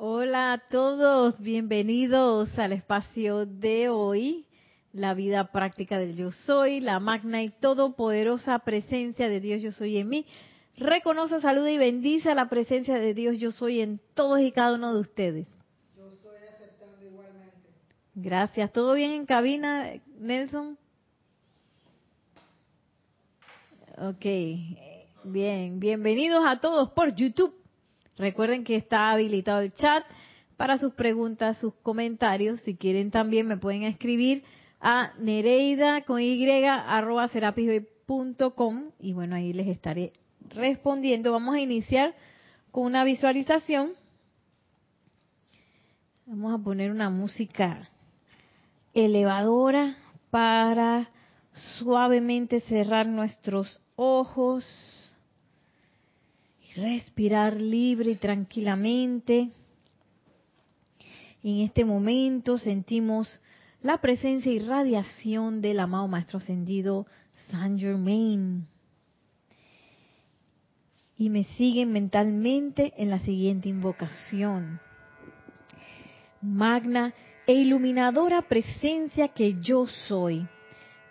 Hola a todos, bienvenidos al espacio de hoy, la vida práctica del yo soy, la magna y todopoderosa presencia de Dios yo soy en mí. Reconoce, saluda y bendice a la presencia de Dios yo soy en todos y cada uno de ustedes. Yo soy aceptando igualmente. Gracias. ¿Todo bien en cabina, Nelson? Ok, bien, bienvenidos a todos por YouTube. Recuerden que está habilitado el chat para sus preguntas, sus comentarios. Si quieren también me pueden escribir a nereida con y y bueno, ahí les estaré respondiendo. Vamos a iniciar con una visualización. Vamos a poner una música elevadora para suavemente cerrar nuestros ojos respirar libre y tranquilamente. En este momento sentimos la presencia y radiación del amado Maestro Ascendido Saint Germain. Y me siguen mentalmente en la siguiente invocación. Magna e iluminadora presencia que yo soy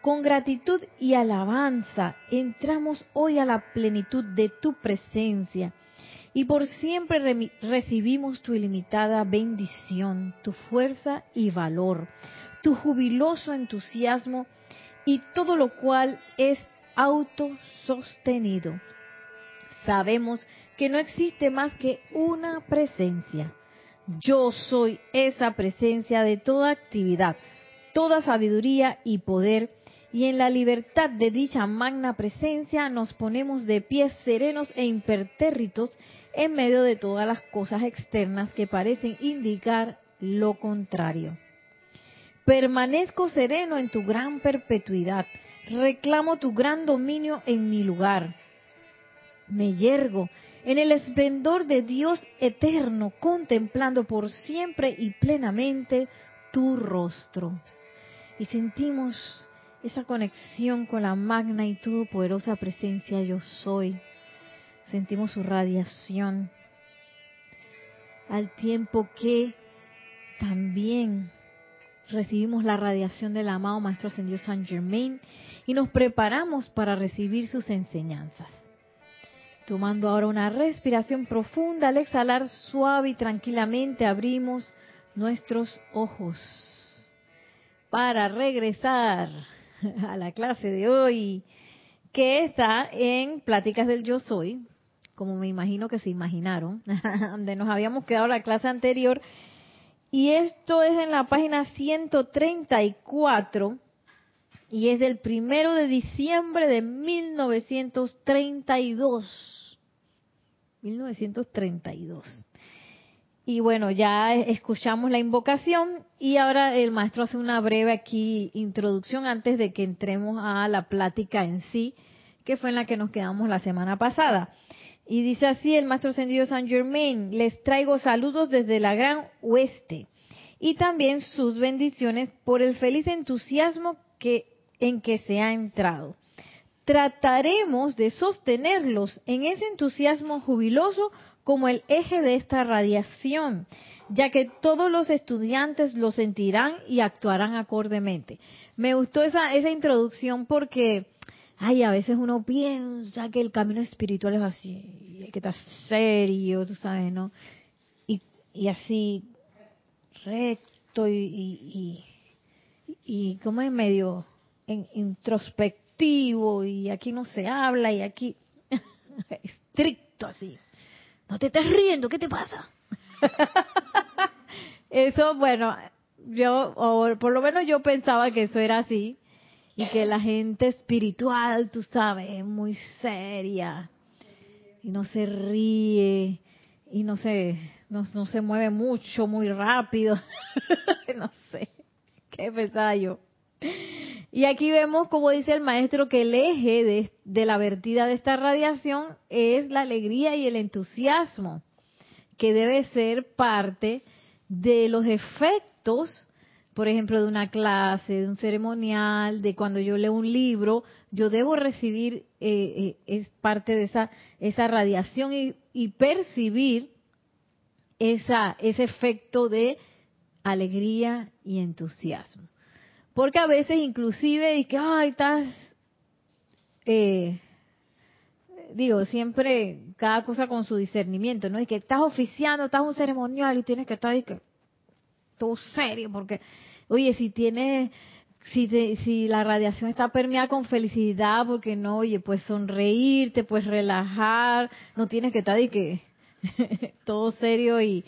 con gratitud y alabanza entramos hoy a la plenitud de tu presencia y por siempre recibimos tu ilimitada bendición, tu fuerza y valor, tu jubiloso entusiasmo y todo lo cual es autosostenido. Sabemos que no existe más que una presencia. Yo soy esa presencia de toda actividad, toda sabiduría y poder y en la libertad de dicha magna presencia nos ponemos de pies serenos e impertérritos en medio de todas las cosas externas que parecen indicar lo contrario. Permanezco sereno en tu gran perpetuidad, reclamo tu gran dominio en mi lugar. Me yergo en el esplendor de Dios eterno, contemplando por siempre y plenamente tu rostro. Y sentimos esa conexión con la magna y todopoderosa presencia yo soy. Sentimos su radiación al tiempo que también recibimos la radiación del amado Maestro Ascendido San Germain y nos preparamos para recibir sus enseñanzas. Tomando ahora una respiración profunda, al exhalar suave y tranquilamente abrimos nuestros ojos para regresar a la clase de hoy, que está en Pláticas del Yo Soy, como me imagino que se imaginaron, donde nos habíamos quedado la clase anterior. Y esto es en la página 134 y es del primero de diciembre de 1932. 1932. Y bueno, ya escuchamos la invocación y ahora el maestro hace una breve aquí introducción antes de que entremos a la plática en sí, que fue en la que nos quedamos la semana pasada. Y dice así el maestro ascendido San Germain, les traigo saludos desde la gran oeste y también sus bendiciones por el feliz entusiasmo que, en que se ha entrado. Trataremos de sostenerlos en ese entusiasmo jubiloso como el eje de esta radiación, ya que todos los estudiantes lo sentirán y actuarán acordemente. Me gustó esa, esa introducción porque, ay, a veces uno piensa que el camino espiritual es así, que estar serio, tú sabes, ¿no? Y, así, recto y, y, y, como es medio introspectivo y aquí no se habla y aquí estricto así no te estás riendo, ¿qué te pasa? eso, bueno, yo, por lo menos yo pensaba que eso era así, y que la gente espiritual, tú sabes, es muy seria, y no se ríe, y no se, no, no se mueve mucho, muy rápido, no sé, qué pensaba yo. Y aquí vemos, como dice el maestro, que el eje de, la vertida de esta radiación es la alegría y el entusiasmo, que debe ser parte de los efectos, por ejemplo, de una clase, de un ceremonial, de cuando yo leo un libro, yo debo recibir, eh, eh, es parte de esa, esa radiación y, y percibir esa, ese efecto de alegría y entusiasmo. Porque a veces inclusive, y que, ay, estás, eh, digo, siempre cada cosa con su discernimiento, ¿no? Y que estás oficiando, estás un ceremonial y tienes que estar ahí que todo serio, porque, oye, si tienes, si, si la radiación está permeada con felicidad, porque no, oye, pues sonreír, te puedes relajar, no tienes que estar ahí que todo serio y,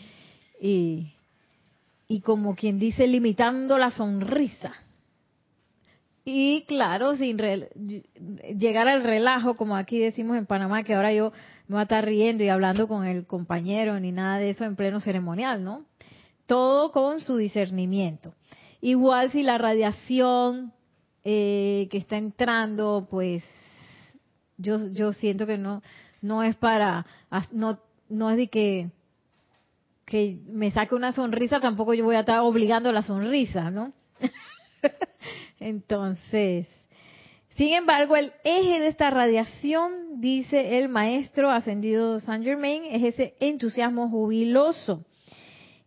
y como quien dice, limitando la sonrisa. Y claro, sin llegar al relajo, como aquí decimos en Panamá, que ahora yo me voy a estar riendo y hablando con el compañero, ni nada de eso en pleno ceremonial, ¿no? Todo con su discernimiento. Igual si la radiación eh, que está entrando, pues yo, yo siento que no, no es para, no, no es de que, que me saque una sonrisa, tampoco yo voy a estar obligando la sonrisa, ¿no? Entonces, sin embargo, el eje de esta radiación, dice el maestro ascendido Saint Germain, es ese entusiasmo jubiloso.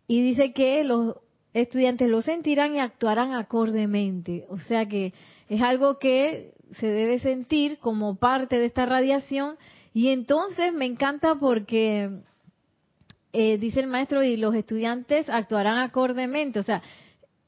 Y dice que los estudiantes lo sentirán y actuarán acordemente. O sea que es algo que se debe sentir como parte de esta radiación. Y entonces me encanta porque eh, dice el maestro y los estudiantes actuarán acordemente. O sea,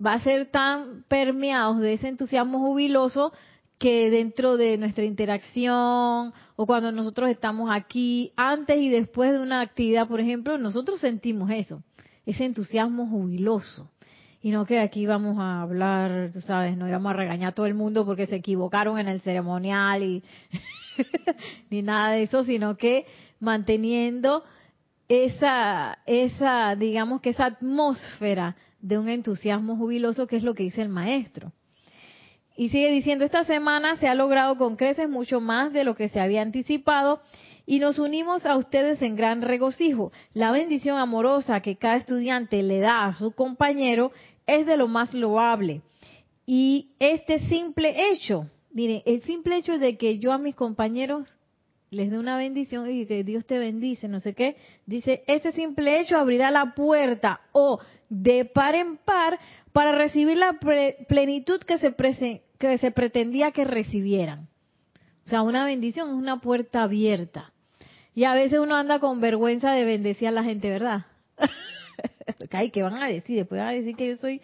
va a ser tan permeados de ese entusiasmo jubiloso que dentro de nuestra interacción o cuando nosotros estamos aquí, antes y después de una actividad, por ejemplo, nosotros sentimos eso, ese entusiasmo jubiloso. Y no que aquí vamos a hablar, tú sabes, no vamos a regañar a todo el mundo porque se equivocaron en el ceremonial y ni nada de eso, sino que manteniendo esa, esa, digamos que esa atmósfera de un entusiasmo jubiloso, que es lo que dice el maestro. Y sigue diciendo, esta semana se ha logrado con creces mucho más de lo que se había anticipado y nos unimos a ustedes en gran regocijo. La bendición amorosa que cada estudiante le da a su compañero es de lo más loable. Y este simple hecho, miren, el simple hecho de que yo a mis compañeros les dé una bendición y que Dios te bendice, no sé qué, dice, este simple hecho abrirá la puerta o de par en par para recibir la plenitud que se, que se pretendía que recibieran. O sea, una bendición es una puerta abierta. Y a veces uno anda con vergüenza de bendecir a la gente, ¿verdad? Ay, ¿qué van a decir? Después van a decir que yo soy...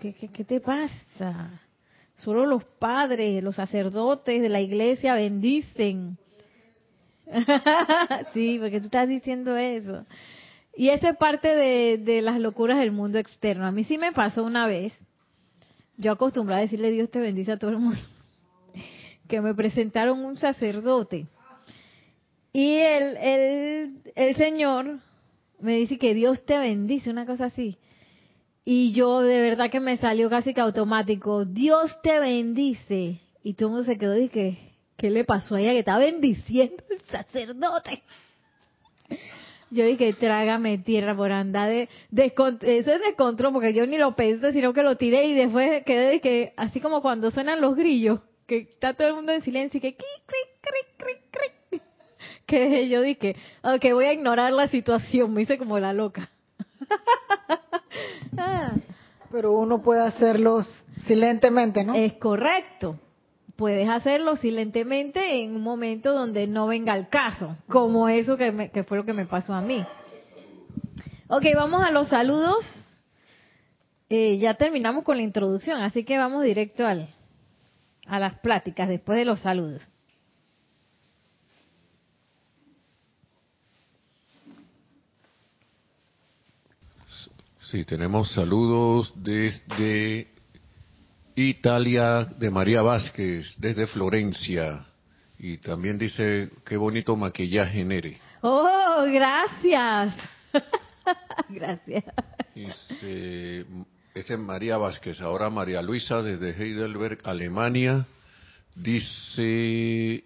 ¿Qué, qué, qué te pasa? Solo los padres, los sacerdotes de la iglesia bendicen. sí, porque tú estás diciendo eso. Y eso es parte de, las locuras del mundo externo. A mí sí me pasó una vez. Yo acostumbraba a decirle Dios te bendice a todo el mundo. Que me presentaron un sacerdote. Y el, el, el Señor me dice que Dios te bendice, una cosa así. Y yo de verdad que me salió casi que automático, Dios te bendice. Y todo el mundo se quedó y que, ¿qué le pasó a ella que está bendiciendo el sacerdote? Yo dije, trágame tierra por andar de, eso es descontrol porque yo ni lo pensé, sino que lo tiré y después quedé de que, así como cuando suenan los grillos, que está todo el mundo en silencio y que, que yo dije, ok, voy a ignorar la situación, me hice como la loca. Pero uno puede hacerlos silentemente, ¿no? Es correcto puedes hacerlo silentemente en un momento donde no venga el caso, como eso que, que fue lo que me pasó a mí. Ok, vamos a los saludos. Eh, ya terminamos con la introducción, así que vamos directo al, a las pláticas después de los saludos. Sí, tenemos saludos desde Italia de María Vázquez, desde Florencia. Y también dice, qué bonito maquillaje, Nere. Oh, gracias. gracias. Dice, ese es María Vázquez. Ahora María Luisa desde Heidelberg, Alemania. Dice,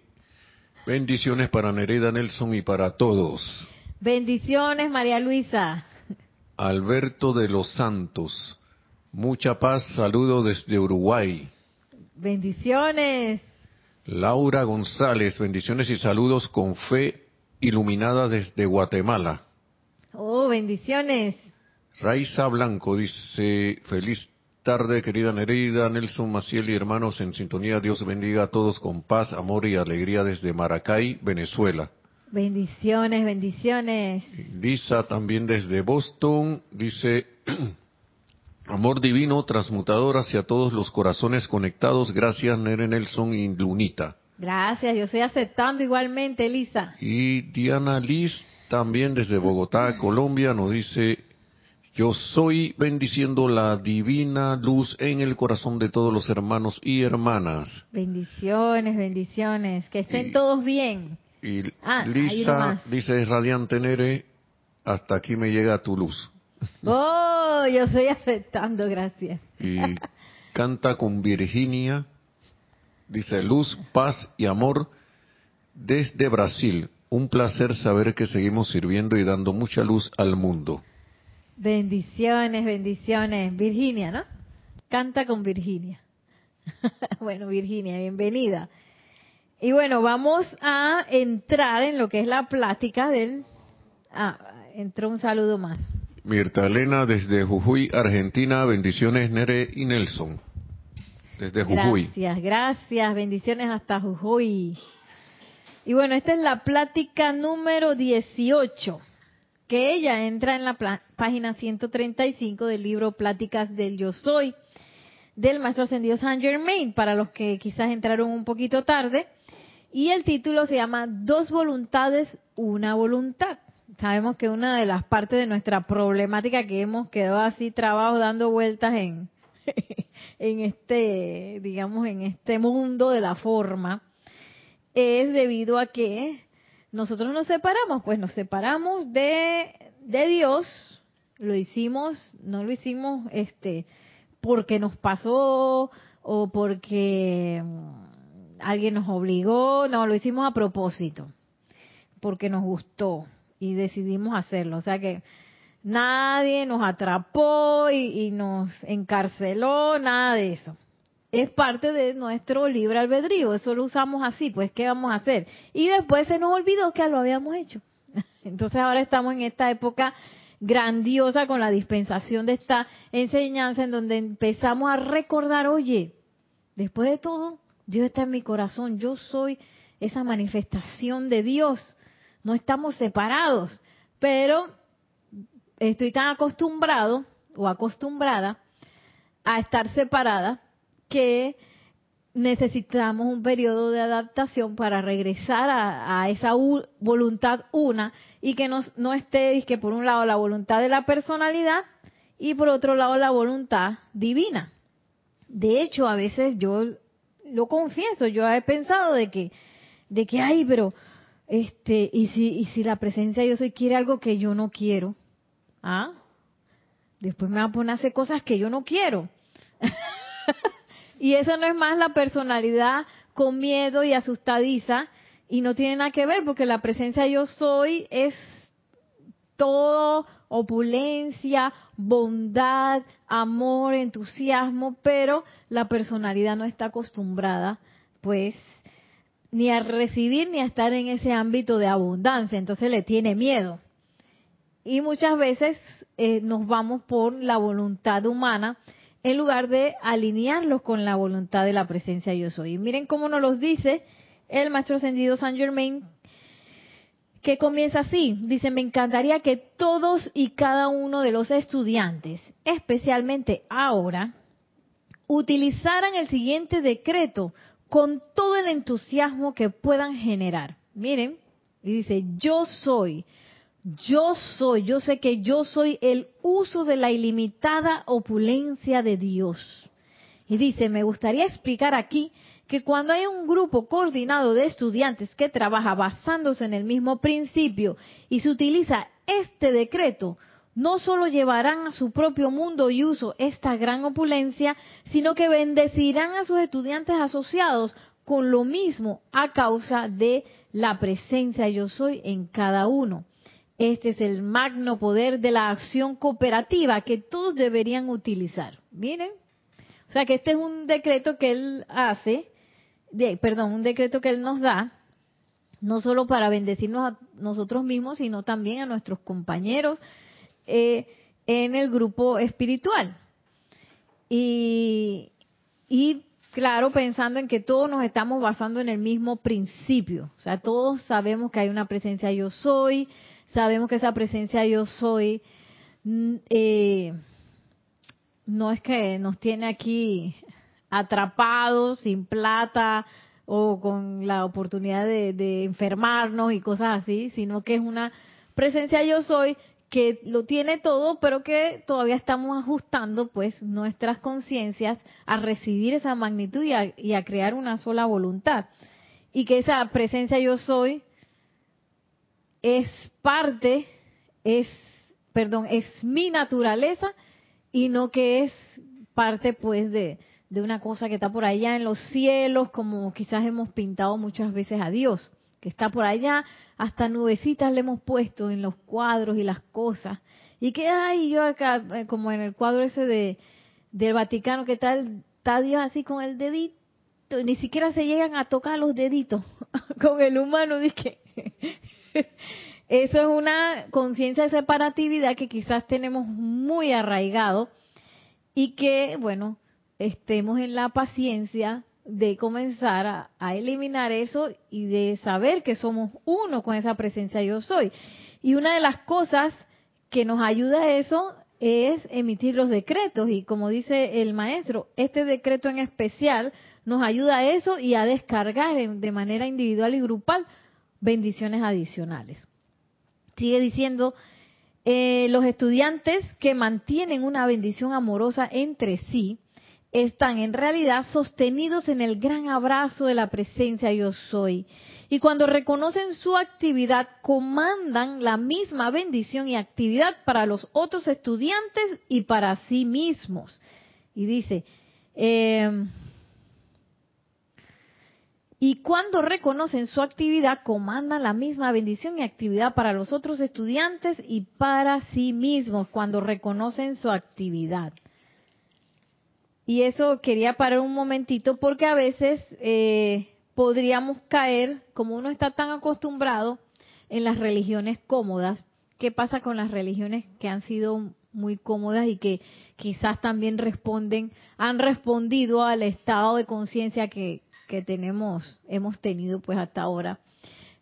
bendiciones para Nereda Nelson y para todos. Bendiciones, María Luisa. Alberto de los Santos. Mucha paz, saludo desde Uruguay. Bendiciones. Laura González, bendiciones y saludos con fe iluminada desde Guatemala. Oh, bendiciones. Raiza Blanco dice, feliz tarde querida Nereida, Nelson Maciel y hermanos en sintonía, Dios bendiga a todos con paz, amor y alegría desde Maracay, Venezuela. Bendiciones, bendiciones. Lisa también desde Boston dice, amor divino transmutador hacia todos los corazones conectados, gracias Nere Nelson y Lunita. Gracias, yo estoy aceptando igualmente, Lisa. Y Diana Liz también desde Bogotá, Colombia, nos dice, yo soy bendiciendo la divina luz en el corazón de todos los hermanos y hermanas. Bendiciones, bendiciones. Que estén Y- todos bien. Y Ah, Lisa dice, radiante Nere, hasta aquí me llega tu luz. Oh, yo estoy aceptando, gracias. Y canta con Virginia, dice, luz, paz y amor desde Brasil. Un placer saber que seguimos sirviendo y dando mucha luz al mundo. Bendiciones, bendiciones. Virginia, ¿no? Canta con Virginia. bueno, Virginia, bienvenida. Y bueno, vamos a entrar en lo que es la plática del... Ah, entró un saludo más. Mirta Elena desde Jujuy, Argentina. Bendiciones Nere y Nelson. Desde Jujuy. Gracias, gracias. Bendiciones hasta Jujuy. Y bueno, esta es la plática número 18, que ella entra en la página 135 del libro Pláticas del Yo Soy, del Maestro Ascendido Saint Germain, para los que quizás entraron un poquito tarde. Y el título se llama Dos voluntades, una voluntad. Sabemos que una de las partes de nuestra problemática que hemos quedado así trabajo dando vueltas en, en este, digamos, en este mundo de la forma, es debido a que nosotros nos separamos, pues nos separamos de, de Dios, lo hicimos, no lo hicimos este porque nos pasó o porque mm, alguien nos obligó, no, lo hicimos a propósito, porque nos gustó y decidimos hacerlo. O sea que nadie nos atrapó y, nos encarceló, nada de eso. Es parte de nuestro libre albedrío, eso lo usamos así, pues ¿qué vamos a hacer? Y después se nos olvidó que lo habíamos hecho. Entonces ahora estamos en esta época grandiosa con la dispensación de esta enseñanza en donde empezamos a recordar, oye, después de todo, Dios está en mi corazón, yo soy esa manifestación de Dios, no estamos separados, pero estoy tan acostumbrado o acostumbrada a estar separada que necesitamos un periodo de adaptación para regresar a, esa voluntad una y que nos- no esté es que por un lado la voluntad de la personalidad y por otro lado la voluntad divina. De hecho, a veces yo lo confieso, yo he pensado de que de que ay, pero este y si y si la presencia yo soy quiere algo que yo no quiero, ¿ah? Después me va a poner a hacer cosas que yo no quiero. Y eso no es más la personalidad con miedo y asustadiza y no tiene nada que ver porque la presencia yo soy es todo opulencia, bondad, amor, entusiasmo, pero la personalidad no está acostumbrada pues ni a recibir ni a estar en ese ámbito de abundancia, entonces le tiene miedo. Y muchas veces eh, nos vamos por la voluntad humana en lugar de alinearlos con la voluntad de la presencia yo soy. Y miren cómo nos los dice el maestro ascendido Saint Germain, que comienza así. Dice, me encantaría que todos y cada uno de los estudiantes, especialmente ahora, utilizaran el siguiente decreto con todo el entusiasmo que puedan generar. Miren, y dice, yo soy, yo soy, yo sé que yo soy el uso de la ilimitada opulencia de Dios. Y dice, me gustaría explicar aquí que cuando hay un grupo coordinado de estudiantes que trabaja basándose en el mismo principio y se utiliza este decreto, no solo llevarán a su propio mundo y uso esta gran opulencia, sino que bendecirán a sus estudiantes asociados con lo mismo a causa de la presencia yo soy en cada uno. Este es el magno poder de la acción cooperativa que todos deberían utilizar. Miren, o sea que este es un decreto que él hace, de, perdón, un decreto que él nos da, no solo para bendecirnos a nosotros mismos, sino también a nuestros compañeros eh, en el grupo espiritual. Y, y claro, pensando en que todos nos estamos basando en el mismo principio. O sea, todos sabemos que hay una presencia yo soy, sabemos que esa presencia yo soy mm, eh, no es que nos tiene aquí atrapados, sin plata o con la oportunidad de, de enfermarnos y cosas así, sino que es una presencia yo soy que lo tiene todo, pero que todavía estamos ajustando pues nuestras conciencias a recibir esa magnitud y a, y a, crear una sola voluntad. Y que esa presencia yo soy es parte, es, perdón, es mi naturaleza y no que es parte pues de, de una cosa que está por allá en los cielos, como quizás hemos pintado muchas veces a Dios que está por allá, hasta nubecitas le hemos puesto en los cuadros y las cosas. Y que hay yo acá, eh, como en el cuadro ese de del Vaticano, que tal está Dios así con el dedito, ni siquiera se llegan a tocar los deditos con el humano, dije. Eso es una conciencia de separatividad que quizás tenemos muy arraigado y que, bueno, estemos en la paciencia de comenzar a, eliminar eso y de saber que somos uno con esa presencia yo soy. Y una de las cosas que nos ayuda a eso es emitir los decretos y como dice el maestro, este decreto en especial nos ayuda a eso y a descargar de manera individual y grupal bendiciones adicionales. Sigue diciendo, eh, los estudiantes que mantienen una bendición amorosa entre sí, están en realidad sostenidos en el gran abrazo de la presencia yo soy. Y cuando reconocen su actividad, comandan la misma bendición y actividad para los otros estudiantes y para sí mismos. Y dice, eh, y cuando reconocen su actividad, comandan la misma bendición y actividad para los otros estudiantes y para sí mismos, cuando reconocen su actividad. Y eso quería parar un momentito porque a veces eh, podríamos caer, como uno está tan acostumbrado, en las religiones cómodas. ¿Qué pasa con las religiones que han sido muy cómodas y que quizás también responden, han respondido al estado de conciencia que, que tenemos, hemos tenido pues hasta ahora?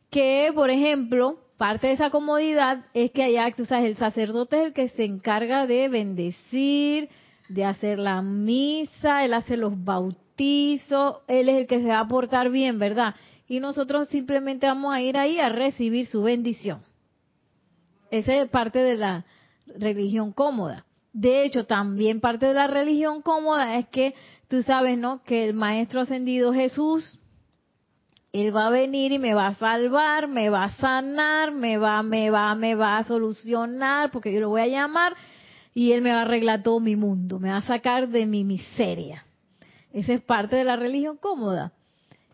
Que, por ejemplo, parte de esa comodidad es que allá, tú sabes, el sacerdote es el que se encarga de bendecir, de hacer la misa, él hace los bautizos, él es el que se va a portar bien, ¿verdad? Y nosotros simplemente vamos a ir ahí a recibir su bendición. Esa es parte de la religión cómoda. De hecho, también parte de la religión cómoda es que tú sabes, ¿no? Que el Maestro Ascendido Jesús, Él va a venir y me va a salvar, me va a sanar, me va, me va, me va a solucionar, porque yo lo voy a llamar y Él me va a arreglar todo mi mundo, me va a sacar de mi miseria. Esa es parte de la religión cómoda.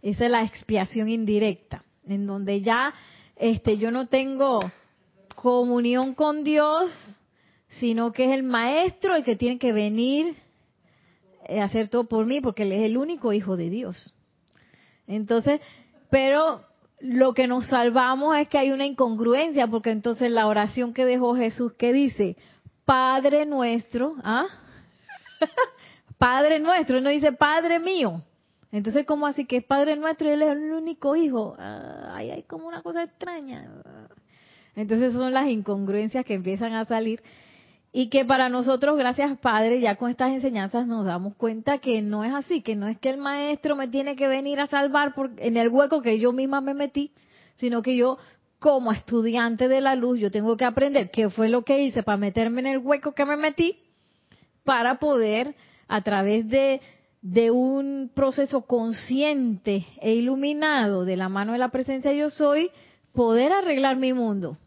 Esa es la expiación indirecta, en donde ya este, yo no tengo comunión con Dios, sino que es el maestro el que tiene que venir a hacer todo por mí, porque Él es el único hijo de Dios. Entonces, pero lo que nos salvamos es que hay una incongruencia, porque entonces la oración que dejó Jesús, ¿qué dice? Padre nuestro, ¿ah? Padre nuestro, no dice Padre mío. Entonces, ¿cómo así que es Padre nuestro y Él es el único hijo? Ahí hay como una cosa extraña. Entonces son las incongruencias que empiezan a salir y que para nosotros, gracias Padre, ya con estas enseñanzas nos damos cuenta que no es así, que no es que el maestro me tiene que venir a salvar por, en el hueco que yo misma me metí, sino que yo como estudiante de la luz, yo tengo que aprender qué fue lo que hice para meterme en el hueco que me metí, para poder, a través de, un proceso consciente e iluminado de la mano de la presencia yo soy, poder arreglar mi mundo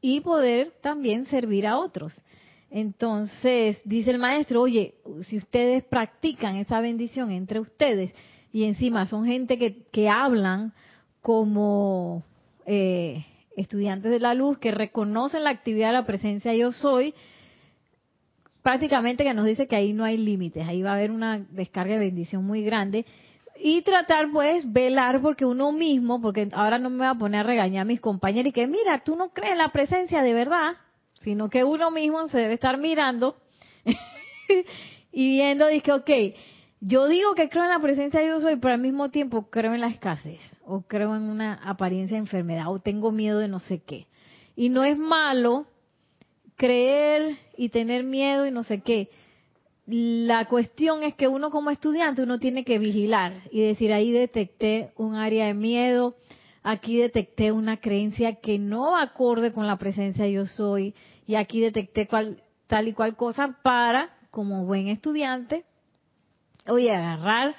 y poder también servir a otros. Entonces, dice el maestro, oye, si ustedes practican esa bendición entre ustedes y encima son gente que, que hablan como eh, estudiantes de la luz que reconocen la actividad de la presencia yo soy, prácticamente que nos dice que ahí no hay límites, ahí va a haber una descarga de bendición muy grande. Y tratar pues velar porque uno mismo, porque ahora no me va a poner a regañar a mis compañeros y que mira, tú no crees la presencia de verdad, sino que uno mismo se debe estar mirando y viendo, dice, ok, yo digo que creo en la presencia de Dios hoy, pero al mismo tiempo creo en la escasez, o creo en una apariencia de enfermedad, o tengo miedo de no sé qué. Y no es malo creer y tener miedo y no sé qué. La cuestión es que uno como estudiante, uno tiene que vigilar y decir, ahí detecté un área de miedo, aquí detecté una creencia que no acorde con la presencia de yo soy, y aquí detecté tal y cual cosa para, como buen estudiante, oye, agarrar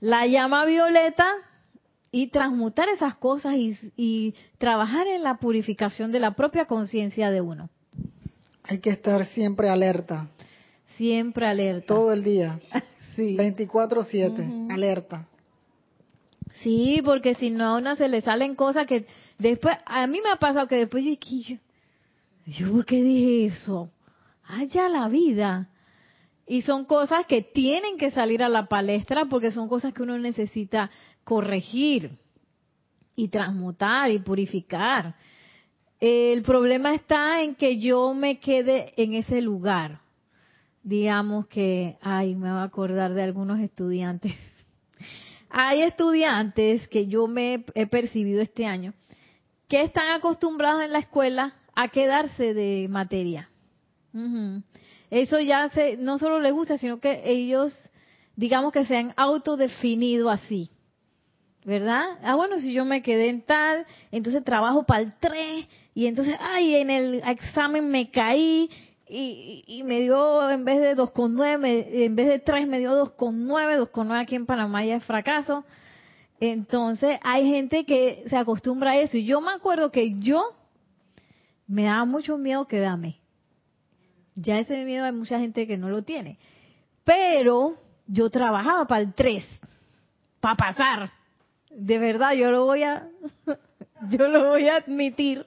la llama violeta y transmutar esas cosas y, y trabajar en la purificación de la propia conciencia de uno. Hay que estar siempre alerta, Siempre alerta. todo el día, Sí. 24/7, alerta. Sí, porque si no a uno se le salen cosas que después, a mí me ha pasado que después yo, yo, yo ¿por qué dije eso? Haya la vida. Y son cosas que tienen que salir a la palestra porque son cosas que uno necesita corregir y transmutar y purificar. El problema está en que yo me quede en ese lugar. Digamos que, ay, me voy a acordar de algunos estudiantes. Hay estudiantes que yo me he percibido este año que están acostumbrados en la escuela a quedarse de materia. Ujú. Eso ya se, no solo les gusta, sino que ellos, digamos que se han autodefinido así. ¿Verdad? Ah, bueno, si yo me quedé en tal, entonces trabajo para el 3 y entonces, ay, en el examen me caí y, y me dio, en vez de 2,9, me- en vez de 3 me dio 2,9, 2,9 aquí en Panamá ya es fracaso. Entonces hay gente que se acostumbra a eso y yo me acuerdo que yo me daba mucho miedo quedarme. Ya ese miedo hay mucha gente que no lo tiene. Pero yo trabajaba para el 3, para pasar. De verdad, yo lo voy a, yo lo voy a admitir,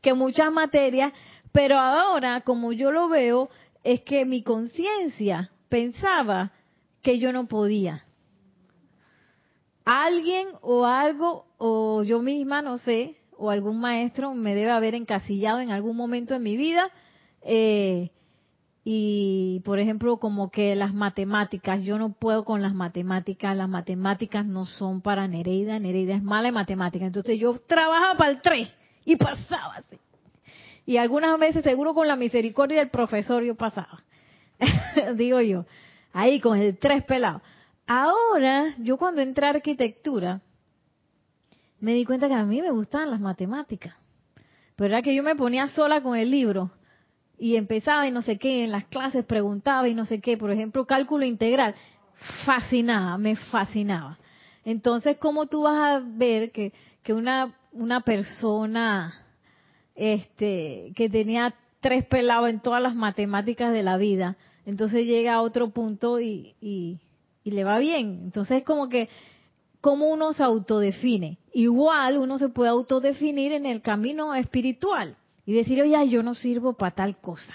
que muchas materias, pero ahora, como yo lo veo, es que mi conciencia pensaba que yo no podía. Alguien o algo, o yo misma, no sé, o algún maestro me debe haber encasillado en algún momento en mi vida, eh, y por ejemplo como que las matemáticas, yo no puedo con las matemáticas, las matemáticas no son para Nereida, Nereida es mala en matemáticas, entonces yo trabajaba para el 3 y pasaba así. Y algunas veces seguro con la misericordia del profesor yo pasaba, digo yo, ahí con el 3 pelado. Ahora, yo cuando entré a arquitectura, me di cuenta que a mí me gustaban las matemáticas. Pero era que yo me ponía sola con el libro y empezaba y no sé qué, en las clases preguntaba y no sé qué, por ejemplo, cálculo integral, fascinaba, me fascinaba. Entonces, ¿cómo tú vas a ver que, que una, una persona este, que tenía tres pelados en todas las matemáticas de la vida, entonces llega a otro punto y, y, y le va bien? Entonces, es como que, ¿cómo uno se autodefine? Igual uno se puede autodefinir en el camino espiritual y decir, oye, yo no sirvo para tal cosa.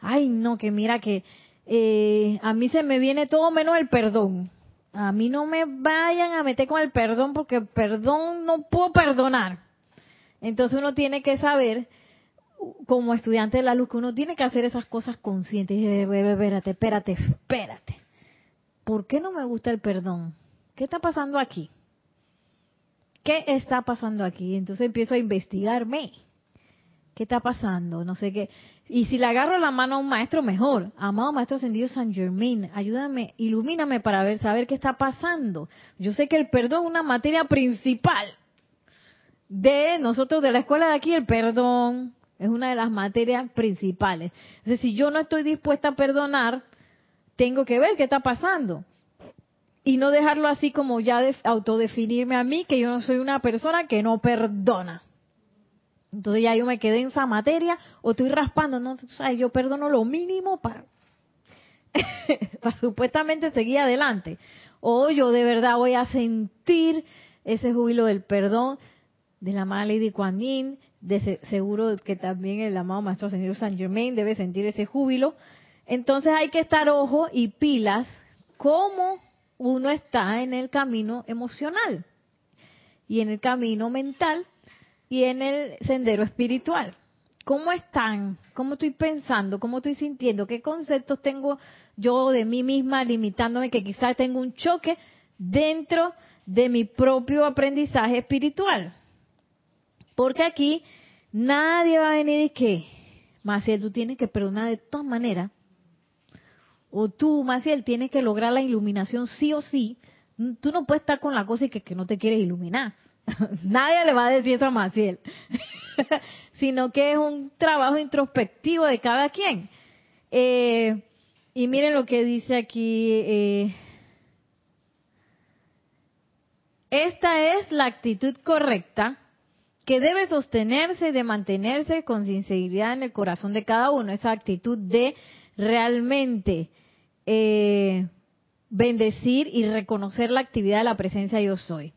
Ay, no, que mira que eh, a mí se me viene todo menos el perdón. A mí no me vayan a meter con el perdón porque perdón no puedo perdonar. Entonces uno tiene que saber, como estudiante de la luz, que uno tiene que hacer esas cosas conscientes. Dice, espérate, espérate, espérate. ¿Por qué no me gusta el perdón? ¿Qué está pasando aquí? ¿Qué está pasando aquí? Entonces empiezo a investigarme. ¿Qué está pasando? No sé qué. Y si le agarro la mano a un maestro, mejor. Amado Maestro Ascendido San Germain, ayúdame, ilumíname para ver, saber qué está pasando. Yo sé que el perdón es una materia principal de nosotros, de la escuela de aquí, el perdón es una de las materias principales. Entonces, si yo no estoy dispuesta a perdonar, tengo que ver qué está pasando. Y no dejarlo así como ya de autodefinirme a mí, que yo no soy una persona que no perdona. Entonces ya yo me quedé en esa materia o estoy raspando, no, Tú sabes, yo perdono lo mínimo para, para supuestamente seguir adelante. O yo de verdad voy a sentir ese júbilo del perdón de la amada Lady Kuan de se- seguro que también el amado Maestro Señor San Germain debe sentir ese júbilo. Entonces hay que estar ojo y pilas cómo uno está en el camino emocional y en el camino mental y en el sendero espiritual. ¿Cómo están? ¿Cómo estoy pensando? ¿Cómo estoy sintiendo? ¿Qué conceptos tengo yo de mí misma limitándome que quizás tengo un choque dentro de mi propio aprendizaje espiritual? Porque aquí nadie va a venir y que, Maciel, tú tienes que perdonar de todas maneras. O tú, Maciel, tienes que lograr la iluminación sí o sí. Tú no puedes estar con la cosa y que, que no te quieres iluminar. Nadie le va a decir eso a Maciel. sino que es un trabajo introspectivo de cada quien. Eh, y miren lo que dice aquí. Eh, esta es la actitud correcta que debe sostenerse y de mantenerse con sinceridad en el corazón de cada uno. Esa actitud de realmente eh, bendecir y reconocer la actividad de la presencia yo soy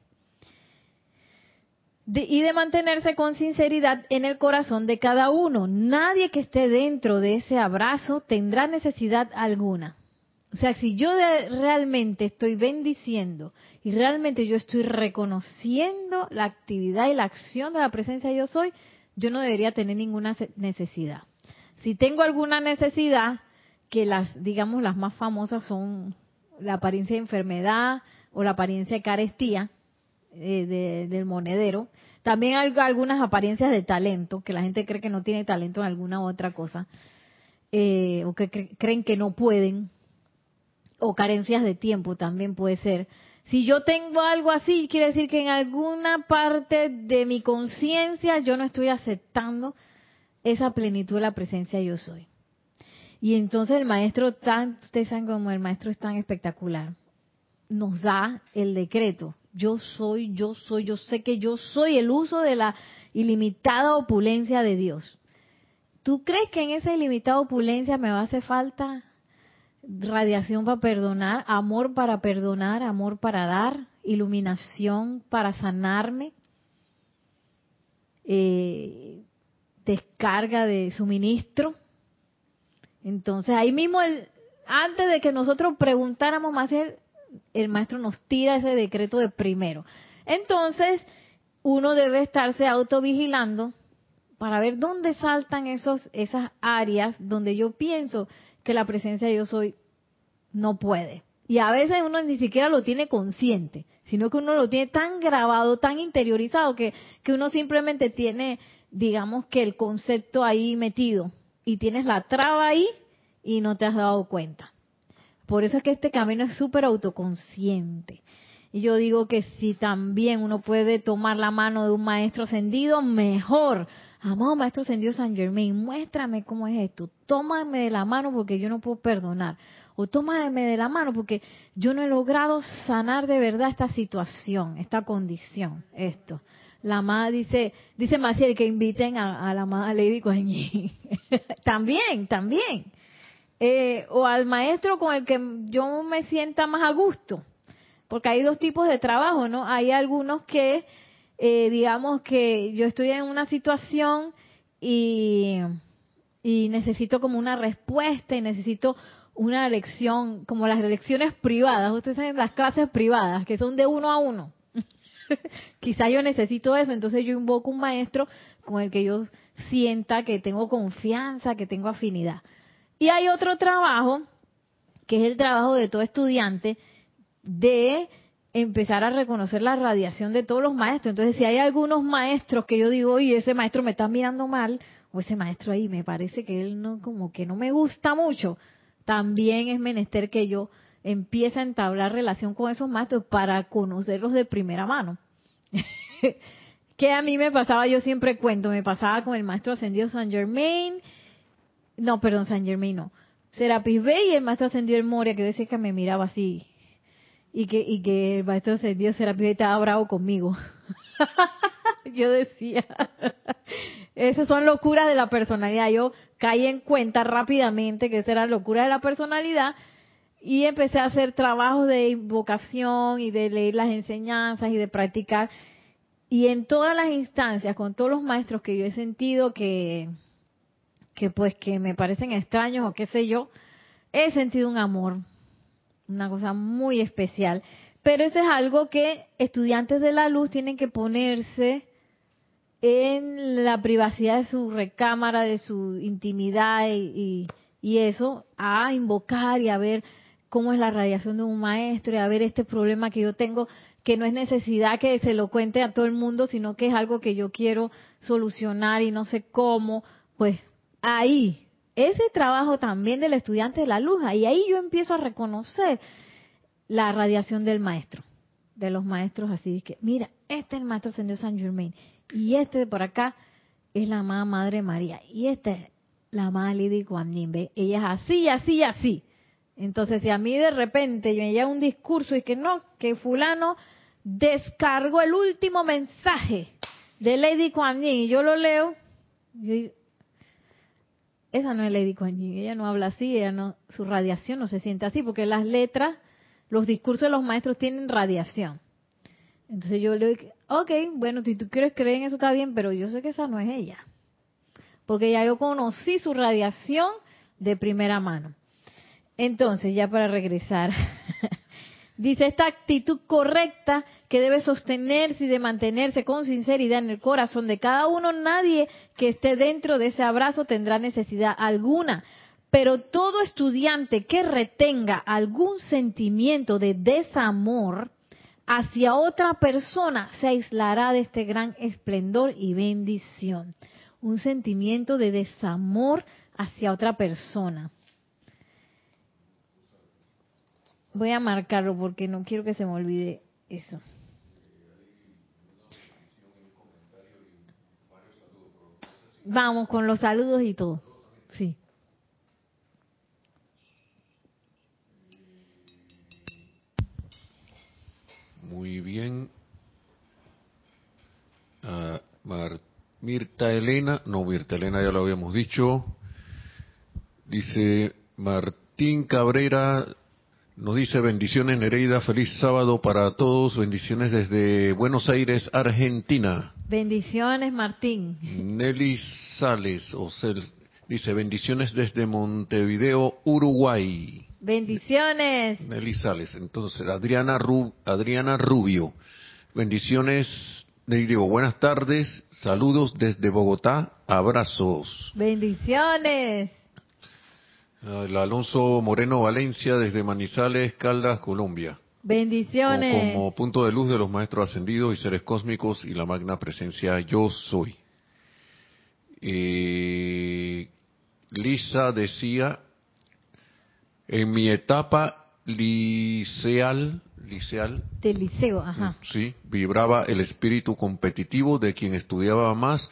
y de mantenerse con sinceridad en el corazón de cada uno. Nadie que esté dentro de ese abrazo tendrá necesidad alguna. O sea, si yo realmente estoy bendiciendo y realmente yo estoy reconociendo la actividad y la acción de la presencia de yo soy, yo no debería tener ninguna necesidad. Si tengo alguna necesidad, que las, digamos, las más famosas son la apariencia de enfermedad o la apariencia de carestía, eh, del monedero. También algunas apariencias de talento, que la gente cree que no tiene talento en alguna otra cosa, eh, o que creen que no pueden, o carencias de tiempo también puede ser. Si yo tengo algo así, quiere decir que en alguna parte de mi conciencia yo no estoy aceptando esa plenitud de la presencia yo soy. Y entonces el maestro tan, ustedes saben como el maestro es tan espectacular, nos da el decreto yo soy, yo soy, yo sé que yo soy el uso de la ilimitada opulencia de Dios. ¿Tú crees que en esa ilimitada opulencia me va a hacer falta radiación para perdonar, amor para perdonar, amor para dar, iluminación para sanarme, eh, descarga de suministro? Entonces ahí mismo, antes de que nosotros preguntáramos más, el maestro nos tira ese decreto de primero. Entonces, uno debe estarse autovigilando para ver dónde saltan esos, esas áreas donde yo pienso que la presencia de yo soy no puede. Y a veces uno ni siquiera lo tiene consciente, sino que uno lo tiene tan grabado, tan interiorizado, que, que uno simplemente tiene, digamos que el concepto ahí metido y tienes la traba ahí y no te has dado cuenta. Por eso es que este camino es súper autoconsciente. Y yo digo que si también uno puede tomar la mano de un maestro ascendido, mejor. Amado maestro ascendido San Germain, muéstrame cómo es esto. Tómame de la mano porque yo no puedo perdonar. O tómame de la mano porque yo no he logrado sanar de verdad esta situación, esta condición, esto. La amada dice, dice Maciel que inviten a, la amada Lady Kuan también, también. Eh, o al maestro con el que yo me sienta más a gusto. Porque hay dos tipos de trabajo, ¿no? Hay algunos que, eh, digamos que yo estoy en una situación y, y necesito como una respuesta y necesito una lección, como las lecciones privadas, ustedes saben, las clases privadas, que son de uno a uno. Quizá yo necesito eso, entonces yo invoco un maestro con el que yo sienta que tengo confianza, que tengo afinidad. Y hay otro trabajo, que es el trabajo de todo estudiante, de empezar a reconocer la radiación de todos los maestros. Entonces, si hay algunos maestros que yo digo, oye, ese maestro me está mirando mal, o ese maestro ahí me parece que él no, como que no me gusta mucho, también es menester que yo empiece a entablar relación con esos maestros para conocerlos de primera mano. que a mí me pasaba, yo siempre cuento, me pasaba con el maestro ascendido San Germain no, perdón, San Germain no. Serapis Bey y el maestro ascendió el Moria, que decía que me miraba así. Y que, y que el maestro ascendido Serapis Bey estaba bravo conmigo. yo decía, esas son locuras de la personalidad. Yo caí en cuenta rápidamente que esa era locura de la personalidad y empecé a hacer trabajos de invocación y de leer las enseñanzas y de practicar. Y en todas las instancias, con todos los maestros que yo he sentido que que pues que me parecen extraños o qué sé yo, he sentido un amor, una cosa muy especial. Pero eso es algo que estudiantes de la luz tienen que ponerse en la privacidad de su recámara, de su intimidad y, y, eso, a invocar y a ver cómo es la radiación de un maestro y a ver este problema que yo tengo, que no es necesidad que se lo cuente a todo el mundo, sino que es algo que yo quiero solucionar y no sé cómo, pues ahí, ese trabajo también del estudiante de la luz, y ahí yo empiezo a reconocer la radiación del maestro, de los maestros así, que mira, este es el maestro Ascendido San Germain, y este de por acá es la amada Madre María, y esta es la amada Lidia Kuan Ella es así, así, así. Entonces, si a mí de repente me llega un discurso y que no, que fulano descargó el último mensaje de Lady Kuan Yin y yo lo leo, esa no es Lady Kuan ella no habla así, ella no, su radiación no se siente así, porque las letras, los discursos de los maestros tienen radiación. Entonces yo le digo, ok, bueno, si tú quieres creer en eso está bien, pero yo sé que esa no es ella. Porque ya yo conocí su radiación de primera mano. Entonces, ya para regresar, dice esta actitud correcta que debe sostenerse y de mantenerse con sinceridad en el corazón de cada uno, nadie que esté dentro de ese abrazo tendrá necesidad alguna. Pero todo estudiante que retenga algún sentimiento de desamor hacia otra persona se aislará de este gran esplendor y bendición. Un sentimiento de desamor hacia otra persona. Voy a marcarlo porque no quiero que se me olvide eso. Vamos con los saludos y todo. Sí. Muy bien. Uh, Mirta Elena, no, Mirta Elena ya lo habíamos dicho. Dice Martín Cabrera, nos dice bendiciones Nereida, feliz sábado para todos, bendiciones desde Buenos Aires, Argentina. Bendiciones Martín. Nelly Sales, o dice bendiciones desde Montevideo, Uruguay. Bendiciones. Nelly Sales. Entonces, Adriana, Adriana Rubio. Bendiciones. digo, buenas tardes. Saludos desde Bogotá. Abrazos. Bendiciones. El Alonso Moreno Valencia desde Manizales, Caldas, Colombia. Bendiciones. Como, punto de luz de los maestros ascendidos y seres cósmicos y la magna presencia yo soy. Eh, Lisa decía, en mi etapa liceal, liceal, del liceo, ajá. Sí, vibraba el espíritu competitivo de quien estudiaba más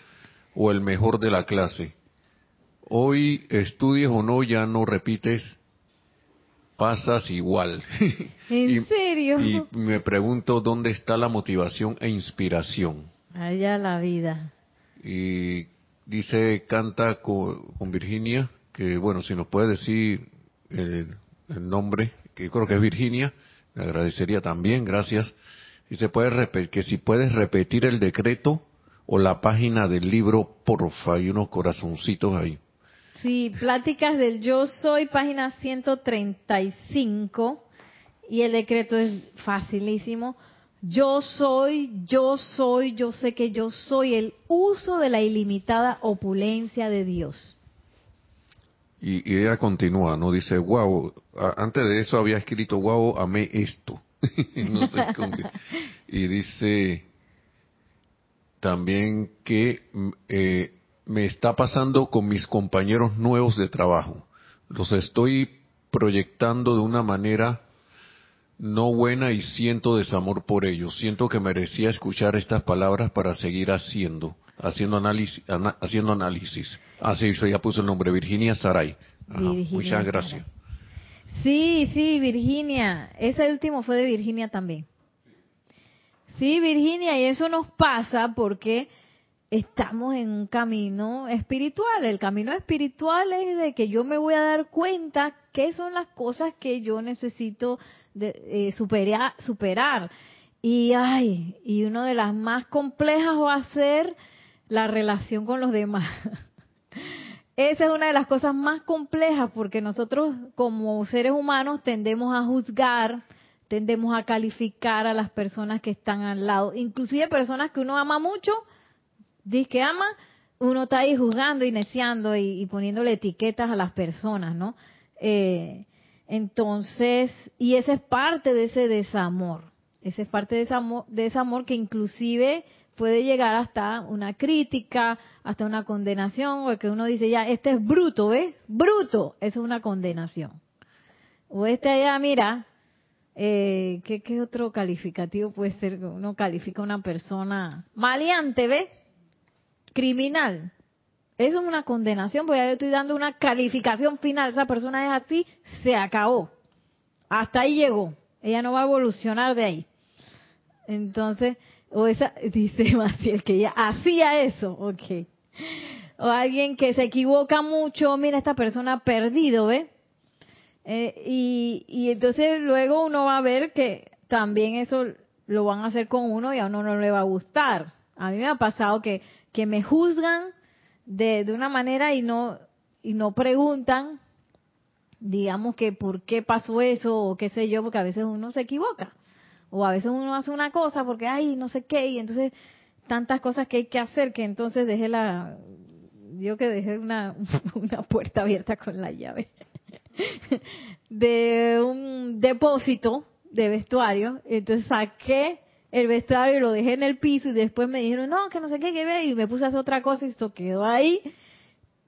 o el mejor de la clase. Hoy estudies o no, ya no repites, pasas igual. ¿En serio? Y me pregunto dónde está la motivación e inspiración. Allá la vida. Y dice, canta con Virginia, que bueno, si nos puede decir el, nombre, que creo que es Virginia, le agradecería también, gracias. Y se puede que si puedes repetir el decreto o la página del libro, porfa, hay unos corazoncitos ahí. Sí, Pláticas del Yo Soy, página 135, y el decreto es facilísimo. Yo soy, yo soy, yo sé que yo soy el uso de la ilimitada opulencia de Dios. Y, ella continúa, ¿no? Dice, wow, antes de eso había escrito, wow, amé esto. y dice también que eh, me está pasando con mis compañeros nuevos de trabajo. Los estoy proyectando de una manera no buena y siento desamor por ellos. Siento que merecía escuchar estas palabras para seguir haciendo haciendo análisis, haciendo análisis. Ah, sí, ya puso el nombre, Virginia Saray. muchas gracias. Sí, sí, Virginia. Ese último fue de Virginia también. Sí, Virginia, y eso nos pasa porque estamos en un camino espiritual. El camino espiritual es de que yo me voy a dar cuenta qué son las cosas que yo necesito de, eh, superar, superar. Y ay, y una de las más complejas va a ser la relación con los demás. Esa es una de las cosas más complejas porque nosotros como seres humanos tendemos a juzgar, tendemos a calificar a las personas que están al lado, inclusive personas que uno ama mucho, dice que ama, uno está ahí juzgando y neciando y, y poniéndole etiquetas a las personas, ¿no? Eh, entonces, y esa es parte de ese desamor. Esa es parte de ese amor, de ese amor que inclusive puede llegar hasta una crítica, hasta una condenación, o que uno dice, ya, este es bruto, ¿ves? Bruto, eso es una condenación. O este allá, mira, eh, ¿qué, ¿qué, otro calificativo puede ser? Uno califica a una persona maleante, ¿ves? Criminal. Eso es una condenación, porque ya yo estoy dando una calificación final. Esa persona es así, se acabó. Hasta ahí llegó. Ella no va a evolucionar de ahí. Entonces, o esa, dice Maciel que ella hacía eso, ok. O alguien que se equivoca mucho, mira, esta persona ha perdido, ¿ve? Eh, y, y entonces luego uno va a ver que también eso lo van a hacer con uno y a uno no le va a gustar. A mí me ha pasado que, que me juzgan de, de una manera y no, y no preguntan, digamos que por qué pasó eso o qué sé yo, porque a veces uno se equivoca. O a veces uno hace una cosa porque, ay, no sé qué, y entonces tantas cosas que hay que hacer que entonces dejé la, yo que dejé una, una puerta abierta con la llave de un depósito de vestuario, entonces saqué el vestuario y lo dejé en el piso y después me dijeron, no, que no sé qué, que ve, y me puse a hacer otra cosa y esto quedó ahí.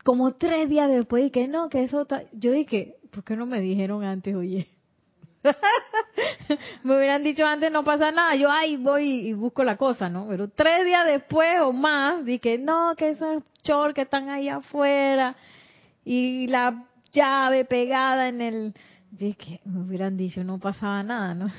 Como tres días después dije, no, que eso, yo dije, ¿por qué no me dijeron antes, oye? me hubieran dicho antes no pasa nada, yo ahí voy y busco la cosa, ¿no? Pero tres días después o más dije, no, que esos shorts que están ahí afuera y la llave pegada en el... Dije, me hubieran dicho no pasaba nada, ¿no?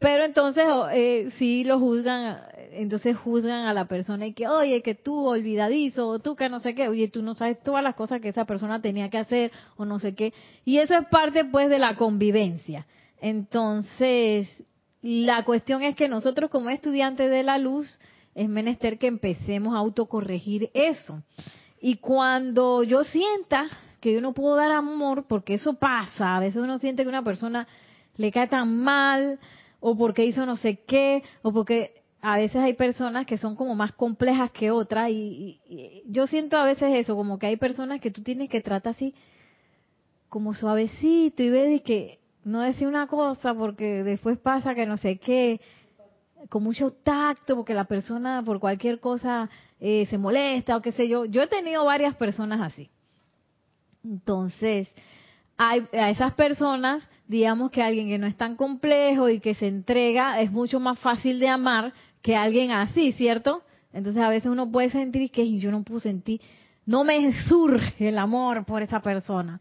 Pero entonces eh, sí lo juzgan, entonces juzgan a la persona y que, oye, que tú olvidadizo, o tú que no sé qué, oye, tú no sabes todas las cosas que esa persona tenía que hacer, o no sé qué. Y eso es parte pues de la convivencia. Entonces, la cuestión es que nosotros como estudiantes de la luz, es menester que empecemos a autocorregir eso. Y cuando yo sienta que yo no puedo dar amor, porque eso pasa, a veces uno siente que una persona le cae tan mal, o porque hizo no sé qué, o porque a veces hay personas que son como más complejas que otras y, y, yo siento a veces eso, como que hay personas que tú tienes que tratar así como suavecito y ves que no decir una cosa porque después pasa que no sé qué, con mucho tacto porque la persona por cualquier cosa eh, se molesta o qué sé yo. Yo he tenido varias personas así. Entonces, hay, a esas personas, digamos que alguien que no es tan complejo y que se entrega, es mucho más fácil de amar que alguien así, ¿cierto? Entonces a veces uno puede sentir que yo no puedo sentir, no me surge el amor por esa persona.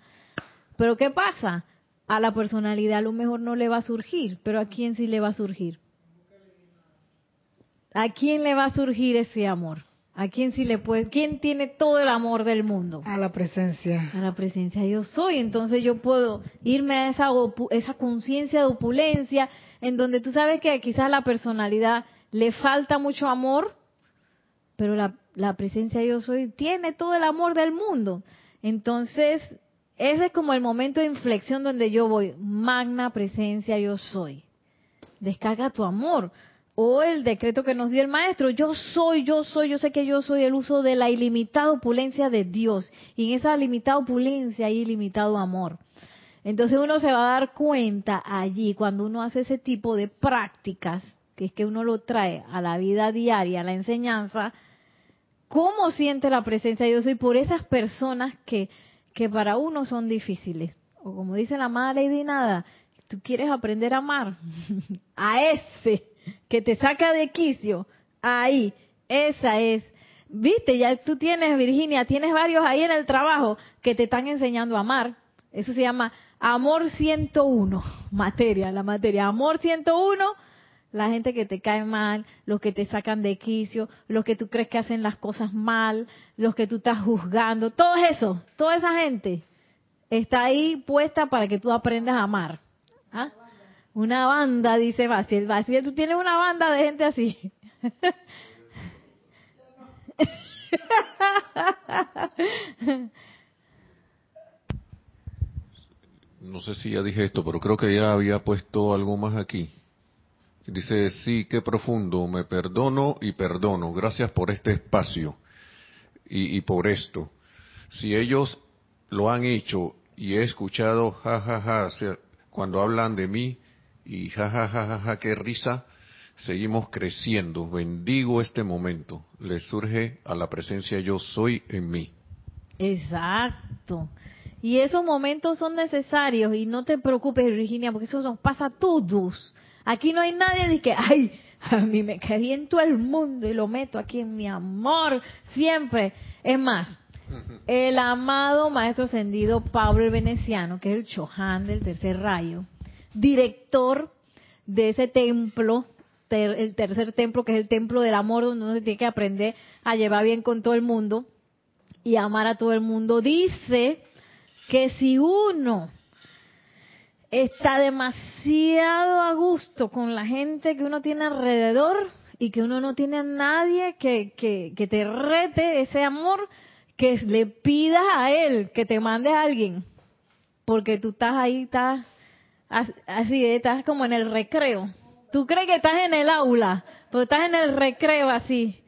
Pero ¿qué pasa? A la personalidad a lo mejor no le va a surgir, pero ¿a quién sí le va a surgir? ¿A quién le va a surgir ese amor? ¿A quién sí le puede? ¿Quién tiene todo el amor del mundo? A la presencia. A la presencia yo soy. Entonces yo puedo irme a esa, esa conciencia de opulencia en donde tú sabes que quizás la personalidad le falta mucho amor, pero la, la presencia yo soy tiene todo el amor del mundo. Entonces, ese es como el momento de inflexión donde yo voy. Magna presencia yo soy. Descarga tu amor o el decreto que nos dio el maestro, yo soy, yo soy, yo sé que yo soy el uso de la ilimitada opulencia de Dios. Y en esa limitada opulencia hay ilimitado amor. Entonces uno se va a dar cuenta allí cuando uno hace ese tipo de prácticas, que es que uno lo trae a la vida diaria, a la enseñanza, cómo siente la presencia de Dios y por esas personas que, que para uno son difíciles. O como dice la madre Lady Nada, tú quieres aprender a amar a ese que te saca de quicio, ahí, esa es. Viste, ya tú tienes, Virginia, tienes varios ahí en el trabajo que te están enseñando a amar. Eso se llama amor 101, materia, la materia. Amor 101, la gente que te cae mal, los que te sacan de quicio, los que tú crees que hacen las cosas mal, los que tú estás juzgando, todo eso, toda esa gente está ahí puesta para que tú aprendas a amar. Una banda, dice Baciel. Baciel, tú tienes una banda de gente así. No sé si ya dije esto, pero creo que ya había puesto algo más aquí. Dice, sí, qué profundo, me perdono y perdono. Gracias por este espacio y, y por esto. Si ellos lo han hecho y he escuchado, jajaja, ja, ja, cuando hablan de mí y jajaja, ja, ja, ja, qué risa, seguimos creciendo. Bendigo este momento. Le surge a la presencia yo soy en mí. Exacto. Y esos momentos son necesarios y no te preocupes, Virginia, porque eso nos pasa a todos. Aquí no hay nadie de que, ay, a mí me todo el mundo y lo meto aquí en mi amor siempre. Es más, el amado maestro ascendido Pablo el Veneciano, que es el Chohan del tercer rayo, director de ese templo, el tercer templo, que es el templo del amor, donde uno se tiene que aprender a llevar bien con todo el mundo y amar a todo el mundo, dice que si uno está demasiado a gusto con la gente que uno tiene alrededor y que uno no tiene a nadie que, que, te rete ese amor, que le pidas a él que te mande a alguien, porque tú estás ahí, estás así, estás como en el recreo. Tú crees que estás en el aula, pero estás en el recreo así.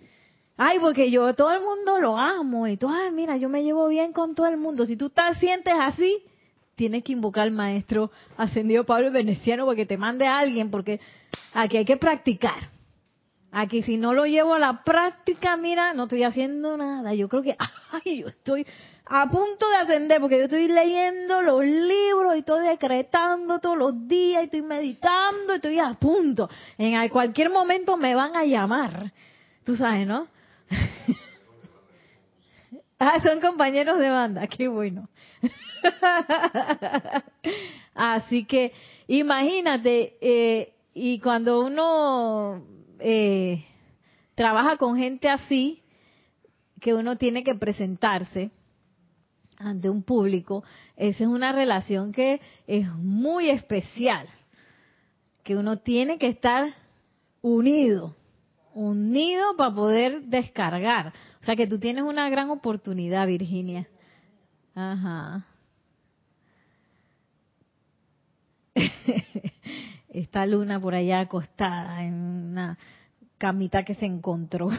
Ay, porque yo todo el mundo lo amo y tú, ay, mira, yo me llevo bien con todo el mundo. Si tú te sientes así, tienes que invocar al maestro ascendido Pablo Veneciano porque te mande a alguien, porque aquí hay que practicar. Aquí si no lo llevo a la práctica, mira, no estoy haciendo nada. Yo creo que, ay, yo estoy a punto de ascender porque yo estoy leyendo los libros y estoy decretando todos los días y estoy meditando y estoy a punto. En cualquier momento me van a llamar. Tú sabes, ¿no? ah, son compañeros de banda, qué bueno. Así que imagínate, eh, y cuando uno eh, trabaja con gente así, que uno tiene que presentarse ante un público, esa es una relación que es muy especial, que uno tiene que estar unido, unido para poder descargar. O sea que tú tienes una gran oportunidad, Virginia. Ajá. Esta luna por allá acostada en una camita que se encontró.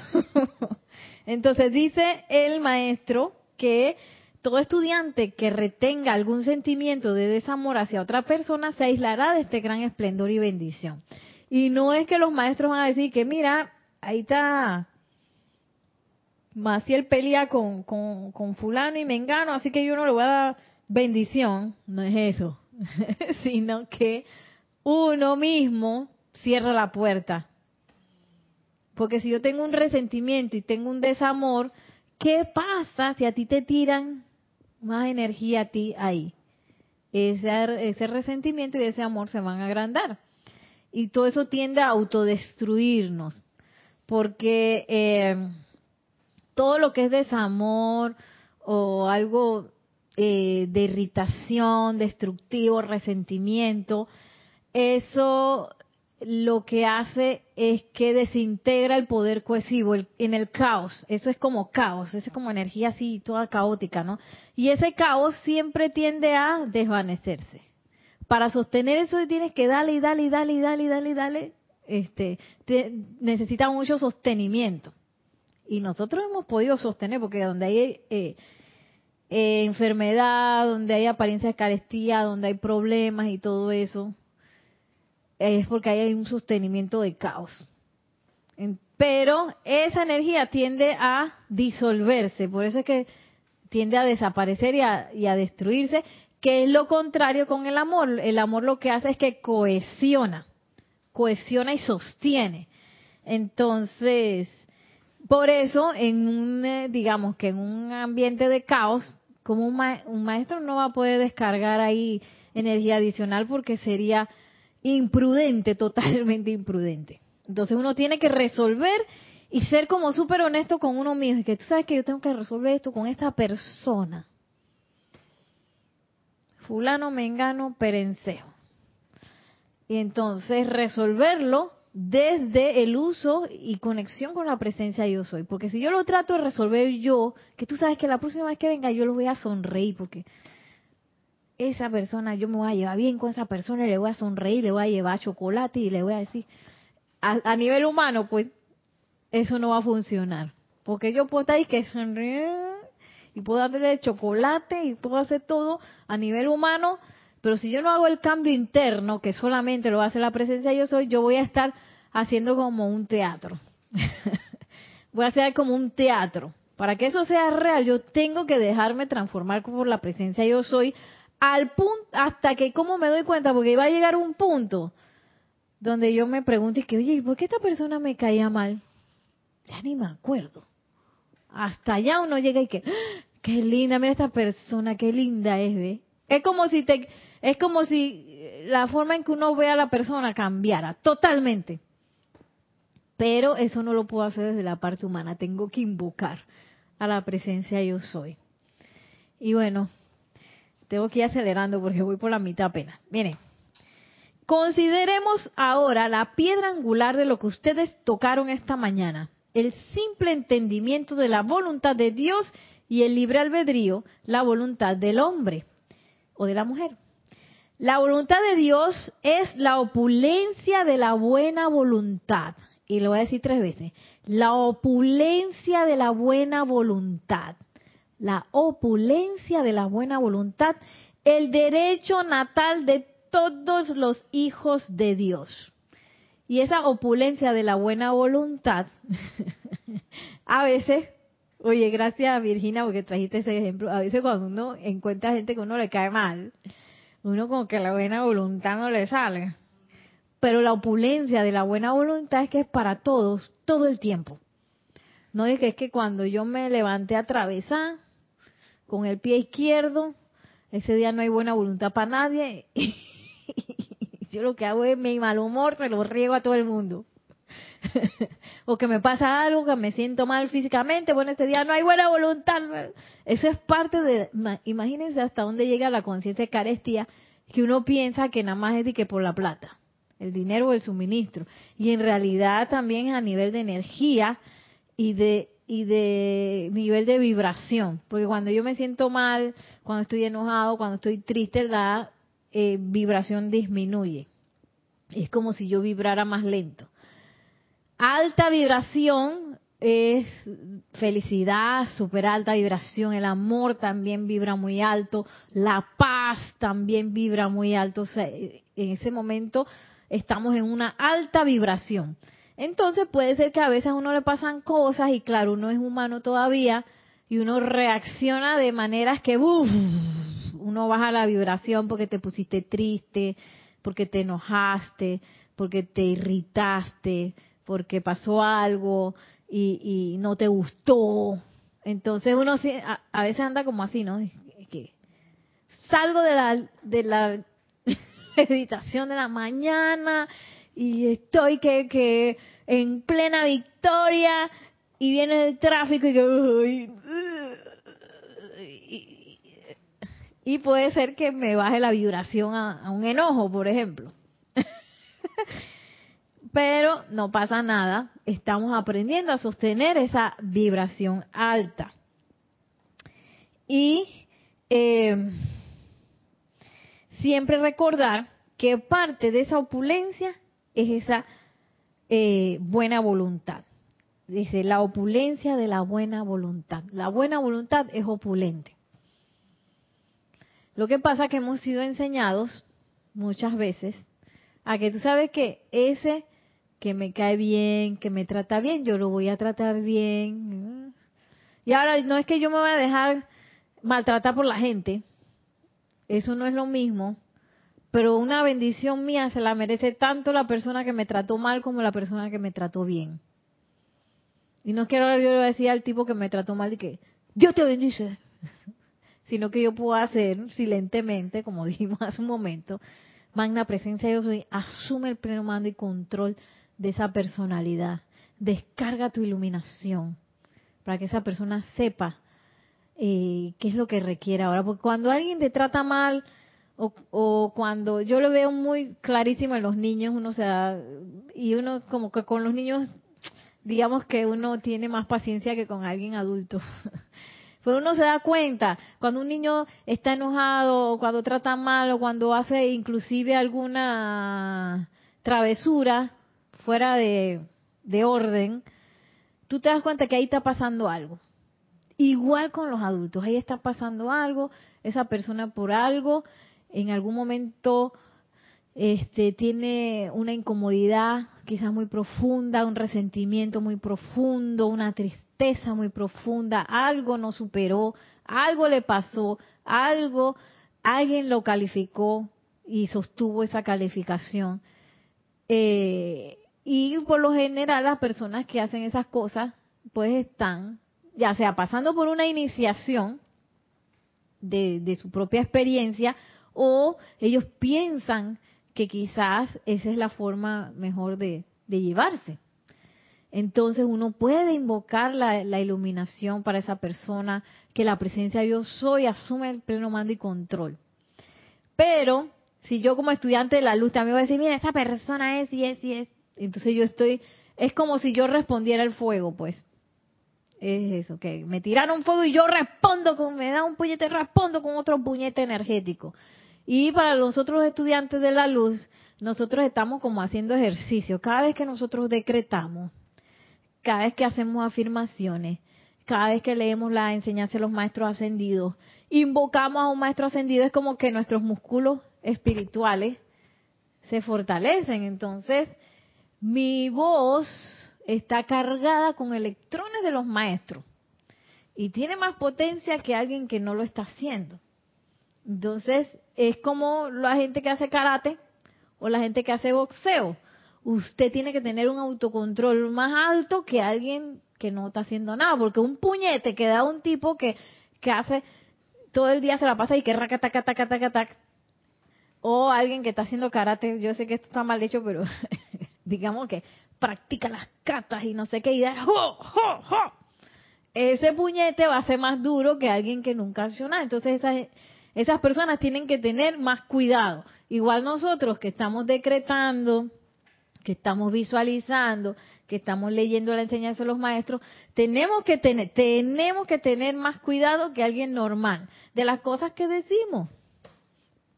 Entonces dice el maestro que todo estudiante que retenga algún sentimiento de desamor hacia otra persona se aislará de este gran esplendor y bendición. Y no es que los maestros van a decir que, mira, ahí está Maciel pelea con, con, fulano y mengano, así que yo no le voy a dar bendición. No es eso. sino que uno mismo cierra la puerta. Porque si yo tengo un resentimiento y tengo un desamor, ¿qué pasa si a ti te tiran más energía a ti ahí? Ese, ese resentimiento y ese amor se van a agrandar. Y todo eso tiende a autodestruirnos. Porque eh, todo lo que es desamor o algo eh, de irritación, destructivo, resentimiento, eso lo que hace es que desintegra el poder cohesivo en el caos. Eso es como caos, eso es como energía así toda caótica, ¿no? Y ese caos siempre tiende a desvanecerse. Para sostener eso tienes que darle y darle y darle y darle y darle y darle. Este, necesita mucho sostenimiento. Y nosotros hemos podido sostener, porque donde hay eh, eh, enfermedad, donde hay apariencia de carestía, donde hay problemas y todo eso, es porque hay un sostenimiento de caos. Pero esa energía tiende a disolverse, por eso es que tiende a desaparecer y a, y a destruirse, que es lo contrario con el amor. El amor lo que hace es que cohesiona, cohesiona y sostiene. Entonces, por eso, en un, eh, digamos que en un ambiente de caos, como un, maestro no va a poder descargar ahí energía adicional porque sería imprudente, totalmente imprudente. Entonces uno tiene que resolver y ser como súper honesto con uno mismo. Y que tú sabes que yo tengo que resolver esto con esta persona. Fulano, Mengano, Perencejo. Y entonces resolverlo desde el uso y conexión con la presencia yo soy. Porque si yo lo trato de resolver yo, que tú sabes que la próxima vez que venga yo lo voy a sonreír, porque esa persona, yo me voy a llevar bien con esa persona, le voy a sonreír, le voy a llevar chocolate y le voy a decir, a, nivel humano, pues eso no va a funcionar. Porque yo puedo estar ahí que sonreír y puedo darle chocolate y puedo hacer todo a nivel humano, pero si yo no hago el cambio interno, que solamente lo hace la presencia yo soy, yo voy a estar haciendo como un teatro. voy a hacer como un teatro. Para que eso sea real, yo tengo que dejarme transformar por la presencia yo soy al punto hasta que como me doy cuenta, porque va a llegar un punto donde yo me pregunte que, oye, ¿por qué esta persona me caía mal? Ya ni me acuerdo. Hasta allá uno llega y que, ¡Ah! qué linda, mira esta persona, qué linda es, ¿ve? Es como si te, es como si la forma en que uno ve a la persona cambiara totalmente. Pero eso no lo puedo hacer desde la parte humana, tengo que invocar a la presencia yo soy. Y bueno, tengo que ir acelerando porque voy por la mitad apenas. Miren, consideremos ahora la piedra angular de lo que ustedes tocaron esta mañana, el simple entendimiento de la voluntad de Dios y el libre albedrío, la voluntad del hombre o de la mujer. La voluntad de Dios es la opulencia de la buena voluntad. Y lo voy a decir tres veces. La opulencia de la buena voluntad. La opulencia de la buena voluntad. El derecho natal de todos los hijos de Dios. Y esa opulencia de la buena voluntad, a veces, oye, gracias Virginia porque trajiste ese ejemplo, a veces cuando uno encuentra gente que uno le cae mal, uno como que la buena voluntad no le sale. Pero la opulencia de la buena voluntad es que es para todos, todo el tiempo. No es que es que cuando yo me levanté a atravesar con el pie izquierdo, ese día no hay buena voluntad para nadie. yo lo que hago es mi mal humor, se lo riego a todo el mundo. o que me pasa algo, que me siento mal físicamente, bueno, este día no hay buena voluntad. Eso es parte de, imagínense hasta dónde llega la conciencia de carestía, que uno piensa que nada más es de que por la plata, el dinero o el suministro. Y en realidad también a nivel de energía y de y de nivel de vibración, porque cuando yo me siento mal, cuando estoy enojado, cuando estoy triste, la eh, vibración disminuye. Es como si yo vibrara más lento. Alta vibración es felicidad, super alta vibración, el amor también vibra muy alto, la paz también vibra muy alto. en ese momento estamos en una alta vibración. Entonces puede ser que a veces a uno le pasan cosas y claro, uno es humano todavía y uno reacciona de maneras que uno baja la vibración porque te pusiste triste, porque te enojaste, porque te irritaste, porque pasó algo y, no te gustó. Entonces uno a, veces anda como así, ¿no? que salgo de la, de la meditación de la mañana y estoy que, que en plena victoria y viene el tráfico y que... Y, puede ser que me baje la vibración a un enojo, por ejemplo. Pero no pasa nada, estamos aprendiendo a sostener esa vibración alta. Y eh, siempre recordar que parte de esa opulencia es esa eh, buena voluntad. Dice, la opulencia de la buena voluntad. La buena voluntad es opulente. Lo que pasa es que hemos sido enseñados muchas veces a que tú sabes que ese que me cae bien, que me trata bien, yo lo voy a tratar bien. Y ahora no es que yo me voy a dejar maltratar por la gente, eso no es lo mismo, pero una bendición mía se la merece tanto la persona que me trató mal como la persona que me trató bien. Y no quiero yo decir al tipo que me trató mal y que Dios te bendice, sino que yo puedo hacer silentemente, como dijimos hace un momento, magna presencia yo soy, asume el pleno mando y control de esa personalidad. Descarga tu iluminación para que esa persona sepa eh, qué es lo que requiere ahora. Porque cuando alguien te trata mal o, cuando yo lo veo muy clarísimo en los niños, uno se da, y uno como que con los niños, digamos que uno tiene más paciencia que con alguien adulto. Pero uno se da cuenta cuando un niño está enojado, o cuando trata mal, o cuando hace inclusive alguna travesura, fuera de, de orden, tú te das cuenta que ahí está pasando algo. Igual con los adultos, ahí está pasando algo, esa persona por algo, en algún momento este, tiene una incomodidad quizás muy profunda, un resentimiento muy profundo, una tristeza muy profunda, algo no superó, algo le pasó, algo, alguien lo calificó y sostuvo esa calificación. Eh, y por lo general las personas que hacen esas cosas pues están ya sea pasando por una iniciación de, de su propia experiencia o ellos piensan que quizás esa es la forma mejor de, llevarse. Entonces uno puede invocar la, iluminación para esa persona, que la presencia de yo soy asume el pleno mando y control. Pero si yo como estudiante de la luz también voy a decir, mira, esa persona es y es y es, entonces yo estoy, es como si yo respondiera al fuego, pues. Es eso, que me tiraron fuego y yo respondo con, me da un puñete, respondo con otro puñete energético. Y para los otros estudiantes de la luz, nosotros estamos como haciendo ejercicio. Cada vez que nosotros decretamos, cada vez que hacemos afirmaciones, cada vez que leemos la enseñanza de los maestros ascendidos, invocamos a un maestro ascendido, es como que nuestros músculos espirituales se fortalecen. Entonces, mi voz está cargada con electrones de los maestros y tiene más potencia que alguien que no lo está haciendo. Entonces, es como la gente que hace karate o la gente que hace boxeo. Usted tiene que tener un autocontrol más alto que alguien que no está haciendo nada, porque un puñete que da un tipo que, que hace todo el día se la pasa y que raca taca taca taca taca o alguien que está haciendo karate, yo sé que esto está mal hecho, pero digamos que practica las catas y no sé qué, y da, ese puñete va a ser más duro que alguien que nunca ha hecho nada. Entonces esas esas personas tienen que tener más cuidado. Igual nosotros que estamos decretando, que estamos visualizando, que estamos leyendo la enseñanza de los maestros, tenemos que tener, tenemos que tener más cuidado que alguien normal de las cosas que decimos.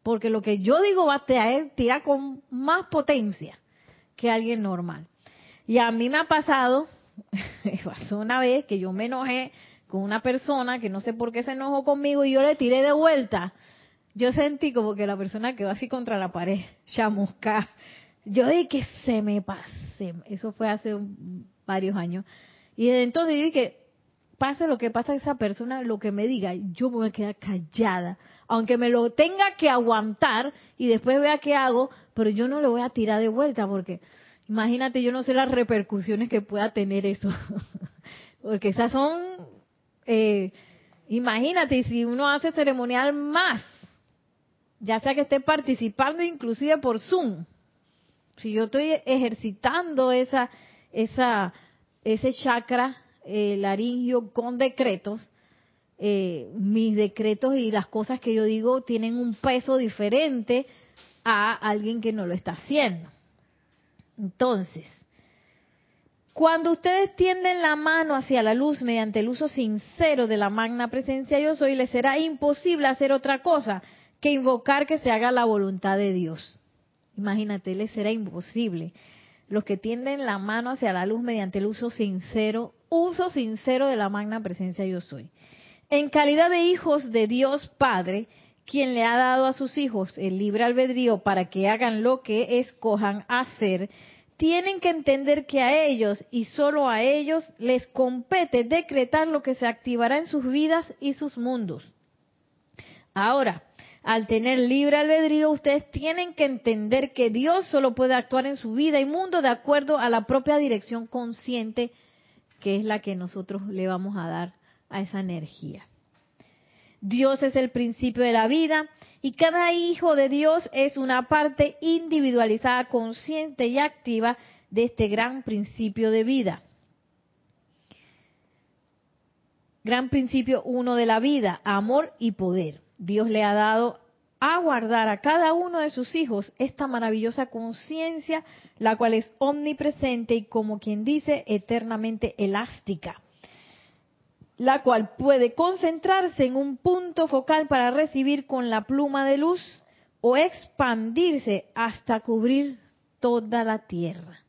Porque lo que yo digo va a tirar con más potencia que alguien normal. Y a mí me ha pasado, pasó una vez que yo me enojé con una persona que no sé por qué se enojó conmigo y yo le tiré de vuelta. Yo sentí como que la persona quedó así contra la pared, chamusca. Yo dije que se me pase. Eso fue hace varios años. Y desde entonces yo dije, pase lo que pasa esa persona, lo que me diga, yo voy a quedar callada. Aunque me lo tenga que aguantar y después vea qué hago, pero yo no lo voy a tirar de vuelta porque imagínate, yo no sé las repercusiones que pueda tener eso. porque esas son eh, imagínate, si uno hace ceremonial más, ya sea que esté participando inclusive por Zoom, si yo estoy ejercitando esa, esa, ese chakra eh, laringio con decretos, eh, mis decretos y las cosas que yo digo tienen un peso diferente a alguien que no lo está haciendo. Entonces, cuando ustedes tienden la mano hacia la luz mediante el uso sincero de la magna presencia yo soy, les será imposible hacer otra cosa que invocar que se haga la voluntad de Dios. Imagínate, les será imposible. Los que tienden la mano hacia la luz mediante el uso sincero, uso sincero de la magna presencia yo soy. En calidad de hijos de Dios Padre, quien le ha dado a sus hijos el libre albedrío para que hagan lo que escojan hacer, tienen que entender que a ellos y solo a ellos les compete decretar lo que se activará en sus vidas y sus mundos. Ahora, al tener libre albedrío, ustedes tienen que entender que Dios solo puede actuar en su vida y mundo de acuerdo a la propia dirección consciente, que es la que nosotros le vamos a dar a esa energía. Dios es el principio de la vida y cada hijo de Dios es una parte individualizada, consciente y activa de este gran principio de vida. Gran principio uno de la vida, amor y poder. Dios le ha dado a guardar a cada uno de sus hijos esta maravillosa conciencia, la cual es omnipresente y como quien dice, eternamente elástica la cual puede concentrarse en un punto focal para recibir con la pluma de luz o expandirse hasta cubrir toda la tierra.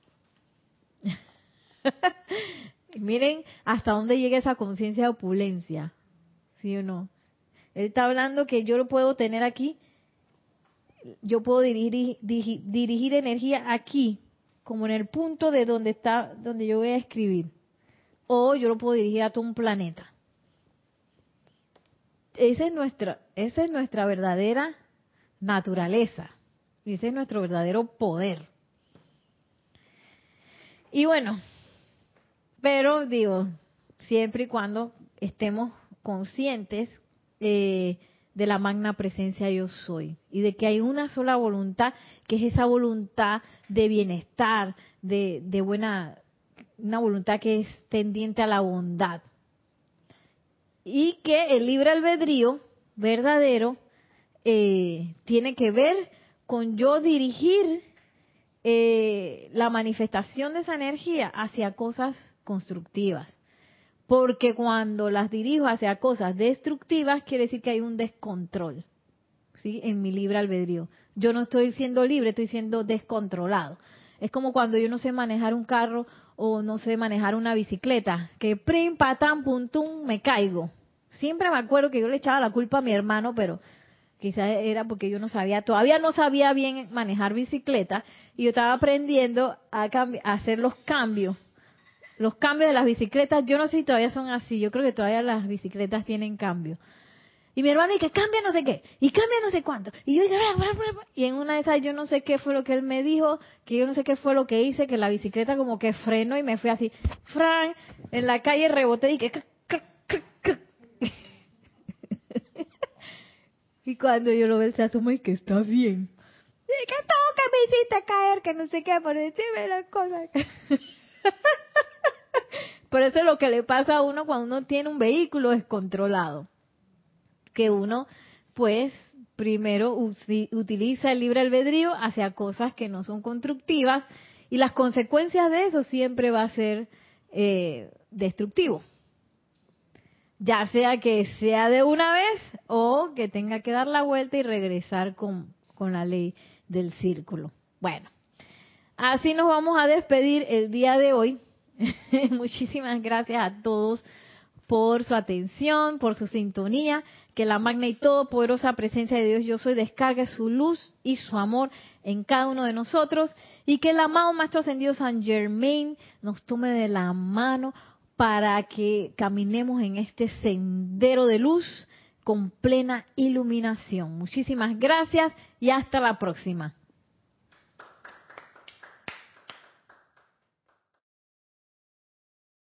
Miren hasta dónde llega esa conciencia de opulencia, ¿sí o no? Él está hablando que yo lo puedo tener aquí, yo puedo dirigir, dirigir, energía aquí, como en el punto de donde está, donde yo voy a escribir, o yo lo puedo dirigir a todo un planeta. Esa es nuestra, esa es nuestra verdadera naturaleza, y ese es nuestro verdadero poder. Y bueno, pero digo, siempre y cuando estemos conscientes eh, de la magna presencia yo soy y de que hay una sola voluntad, que es esa voluntad de bienestar, de, de buena, una voluntad que es tendiente a la bondad. Y que el libre albedrío verdadero eh, tiene que ver con yo dirigir eh, la manifestación de esa energía hacia cosas constructivas. Porque cuando las dirijo hacia cosas destructivas, quiere decir que hay un descontrol ¿sí? en mi libre albedrío. Yo no estoy siendo libre, estoy siendo descontrolado. Es como cuando yo no sé manejar un carro o no sé manejar una bicicleta, que prim, patán, puntum, me caigo. Siempre me acuerdo que yo le echaba la culpa a mi hermano, pero quizás era porque yo no sabía, todavía no sabía bien manejar bicicleta y yo estaba aprendiendo a, hacer los cambios. Los cambios de las bicicletas, yo no sé si todavía son así, yo creo que todavía las bicicletas tienen cambio. Y mi hermano dice, cambia no sé qué, y cambia no sé cuánto. Y yo y en una de esas yo no sé qué fue lo que él me dijo, que yo no sé qué fue lo que hice, que la bicicleta como que frenó y me fui así, Fran, en la calle reboté y que Y cuando yo lo veo, se asoma y que está bien. Y que tú que me hiciste caer, que no sé qué, por decirme las cosas. por eso es lo que le pasa a uno cuando uno tiene un vehículo descontrolado. Que uno, pues, primero utiliza el libre albedrío hacia cosas que no son constructivas y las consecuencias de eso siempre va a ser eh, destructivo ya sea que sea de una vez o que tenga que dar la vuelta y regresar con, con la ley del círculo. Bueno, así nos vamos a despedir el día de hoy. Muchísimas gracias a todos por su atención, por su sintonía, que la magna y todopoderosa presencia de Dios yo soy descargue su luz y su amor en cada uno de nosotros y que el amado Maestro Ascendido San Germain nos tome de la mano para que caminemos en este sendero de luz con plena iluminación. Muchísimas gracias y hasta la próxima.